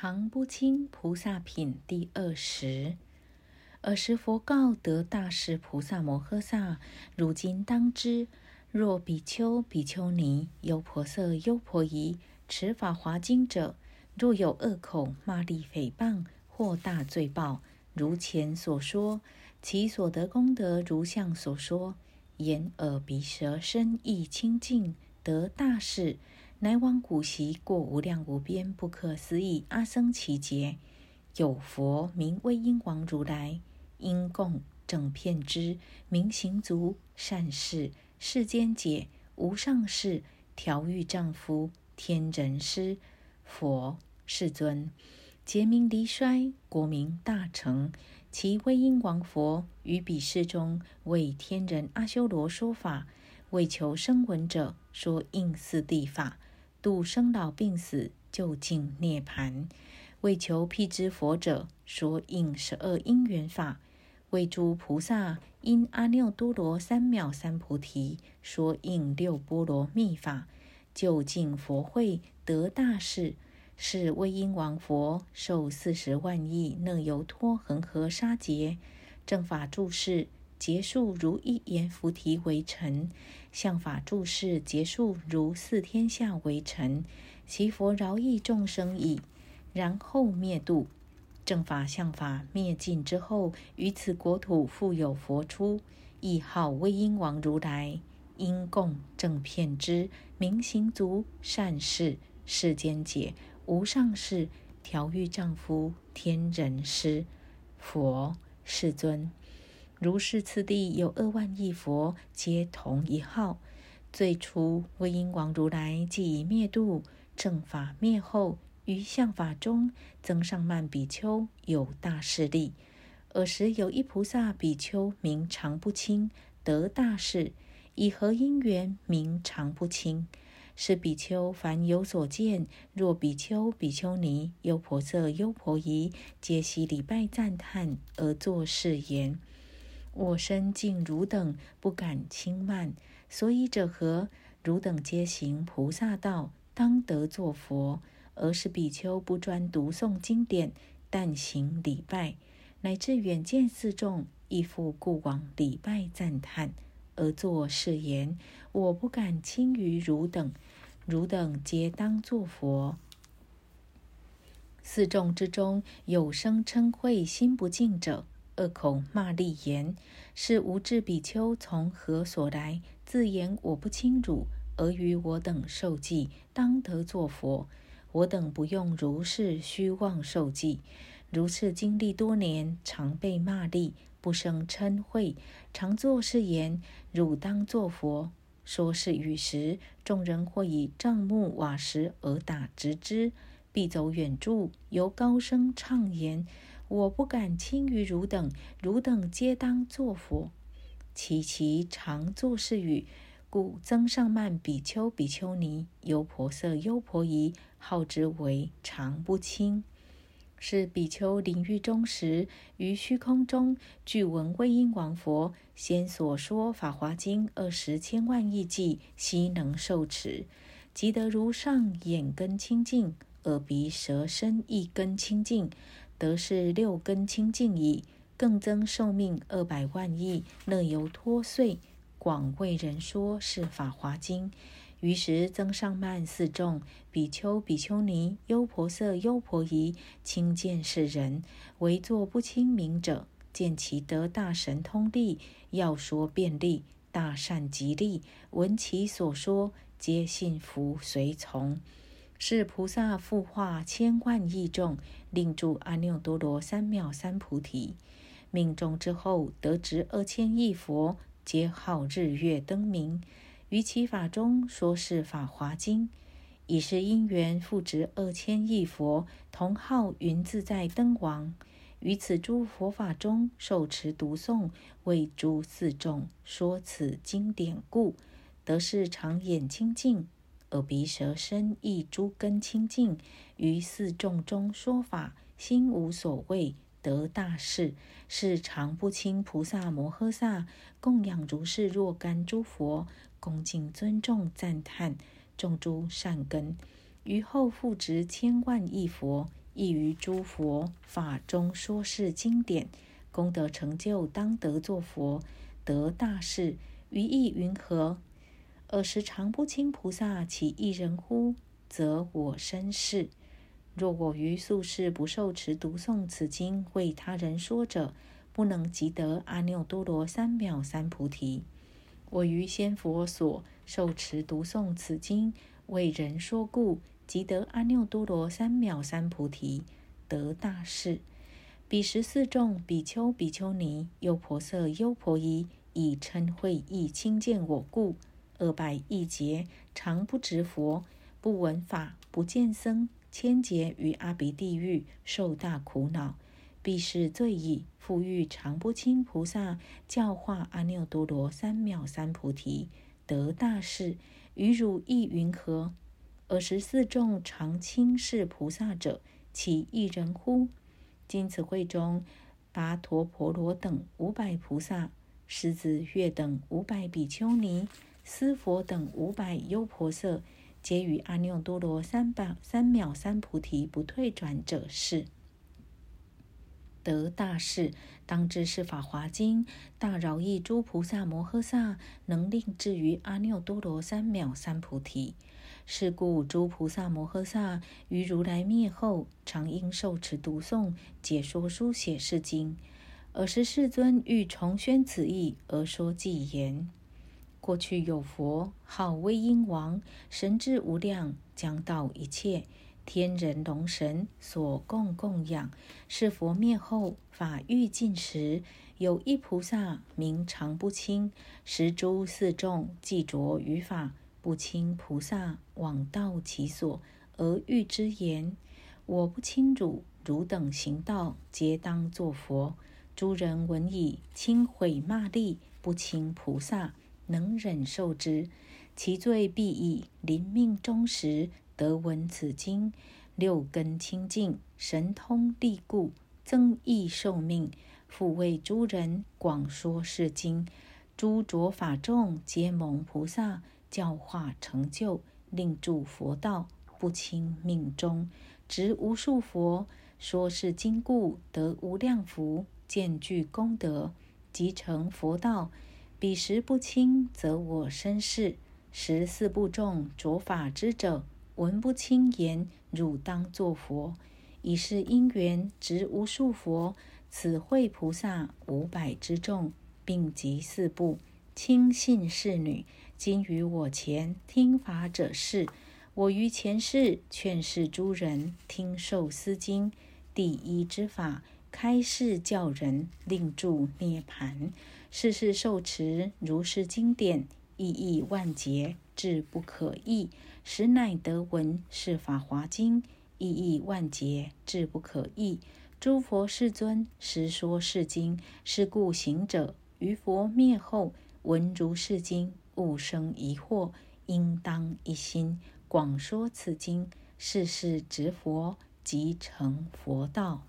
常不轻菩萨品第二十。尔时佛告得大士菩萨摩诃萨：如今当知，若比丘、比丘尼、优婆塞、优婆夷持法华经者，若有恶口、骂詈诽谤，或大罪报，如前所说，其所得功德如相所说，眼、耳、鼻、舌、身意清净，得大事，乃往古习过无量无边不可思议阿僧祇劫，有佛名威音王如来。因供正片之名行足善事世间解无上士调御丈夫天人师佛世尊劫名离衰国名大成其威音王佛于彼世中为天人阿修罗说法为求生闻者说应四谛法度生老病死究竟涅槃。为求辟支佛者说应十二因缘法。为诸菩萨因阿耨多罗三藐三菩提说应六波罗蜜法，究竟佛慧得大事，是威音王佛受四十万亿那由托恒河沙劫。正法注释结束如一言菩提为尘，相法注释结束如四天下为尘，其佛饶益众生矣，然后灭度。正法相法灭尽之后，于此国土复有佛出，亦号威音王如来，因供正片之明行足善事世间解无上士调御丈夫天人师佛世尊。如是次第有二万亿佛，皆同一号。最初威音王如来即已灭度，正法灭后。于相法中，增上曼比丘有大势力。尔时有一菩萨比丘名常不清，得大势，以何因缘名常不清？是比丘凡有所见，若比丘、比丘尼、优婆塞、优婆夷，皆悉礼拜赞叹，而作是言：我身敬汝等，不敢轻慢。所以者何？汝等皆行菩萨道，当得作佛。而是比丘不专读诵经典，但行礼拜，乃至远见四众，亦复故往礼拜赞叹，而作是言：我不敢轻于汝等，汝等皆当作佛。四众之中有生嗔恚心不净者，恶口骂厉言，是无智比丘从何所来？自言我不清汝，而于我等受记，当得作佛。我等不用如是虚妄受记，如是经历多年，常被骂力，不生嗔恚，常作是言：汝当作佛。说是语时，众人或以帐木瓦石而打直之，必走远处，由高声唱言：我不敢轻于汝等，汝等皆当作佛。其其常作是语。故增上慢比丘、比丘尼、优婆塞、优婆夷，号之为常不轻。是比丘临狱终时，于虚空中具闻威音王佛先所说法华经二十千万亿计，悉能受持，即得如上眼根清净，耳鼻舌身意根清净，得是六根清净矣。更增寿命二百万亿，乐由脱岁。广为人说是《法华经》，于是增上慢四众比丘、比丘尼、优婆塞、优婆夷，亲见是人，唯作不亲明者，见其得大神通力，要说便利，大善吉利，闻其所说，皆信服随从。是菩萨复化千万亿众，令住阿耨多罗三藐三菩提，命中之后，得值二千亿佛。皆号日月灯明，于其法中说是《法华经》，以是因缘复值二千亿佛，同号云自在灯王。于此诸佛法中受持读诵，为诸四众说此经典故，得是常眼清净，耳鼻舌身意诸根清净，于四众中说法，心无所谓。得大事，是常不轻菩萨摩诃萨供养如是若干诸佛，恭敬尊重赞叹，种诸善根，于后复值千万亿佛，亦于诸佛法中说是经典，功德成就当得作佛，得大事，于意云何？尔时常不清菩萨其一人乎？则我身是。若我于宿世不受持读诵此经为他人说者，不能即得阿耨多罗三藐三菩提。我于先佛所受持读诵此经为人说故，即得阿耨多罗三藐三菩提，得大事。彼时四众比丘、比丘尼、优婆塞、优婆夷，以嗔恚意亲见我故，恶拜一劫，常不值佛，不闻法，不见僧，千劫于阿鼻地狱受大苦恼。必是罪矣。复欲常不清菩萨教化阿耨多罗三藐三菩提，得大事，于汝意云何？尔时四众常轻视菩萨者，其一人乎？今此会中，跋陀婆罗等五百菩萨，狮子月等五百比丘尼，斯佛等五百优婆塞，皆于阿耨多罗三藐三藐三菩提不退转者是。得大事，当知是法华经大饶益诸菩萨摩诃萨，能令至于阿耨多罗三藐三菩提。是故诸菩萨摩诃萨于如来灭后，常应受持读诵解说书写是经。尔时世尊欲重宣此意，而说偈言：过去有佛号威音王，神智无量，将道一切天人龙神所共供养。是佛灭后，法欲尽时，有一菩萨名常不清，十诸四众既着于法。不清菩萨往道其所，而欲之言：我不清汝，汝等行道，皆当作佛。诸人闻已，轻毁骂力，不清菩萨能忍受之，其罪必以临命终时得闻此经，六根清净，神通力故，增益寿命，复为诸人广说是经。诸着法众皆蒙菩萨。教化成就，令住佛道，不轻命中，值无数佛，说是经故，得无量福，见具功德，即成佛道。彼时不清，则我身是十四部众着法之者，闻不轻言，汝当作佛。以是因缘，值无数佛，此会菩萨五百之众，并集四部，亲信侍女。今于我前听法者是，我于前世劝示诸人听受思经，第一之法开示教人，令住涅盘。世世受持如是经典，意义万劫，志不可议。实乃得闻是法华经，意义万劫，志不可议。诸佛世尊实说是经，是故行者于佛灭后闻如是经。勿生疑惑，应当一心广说此经，世世执佛，即成佛道。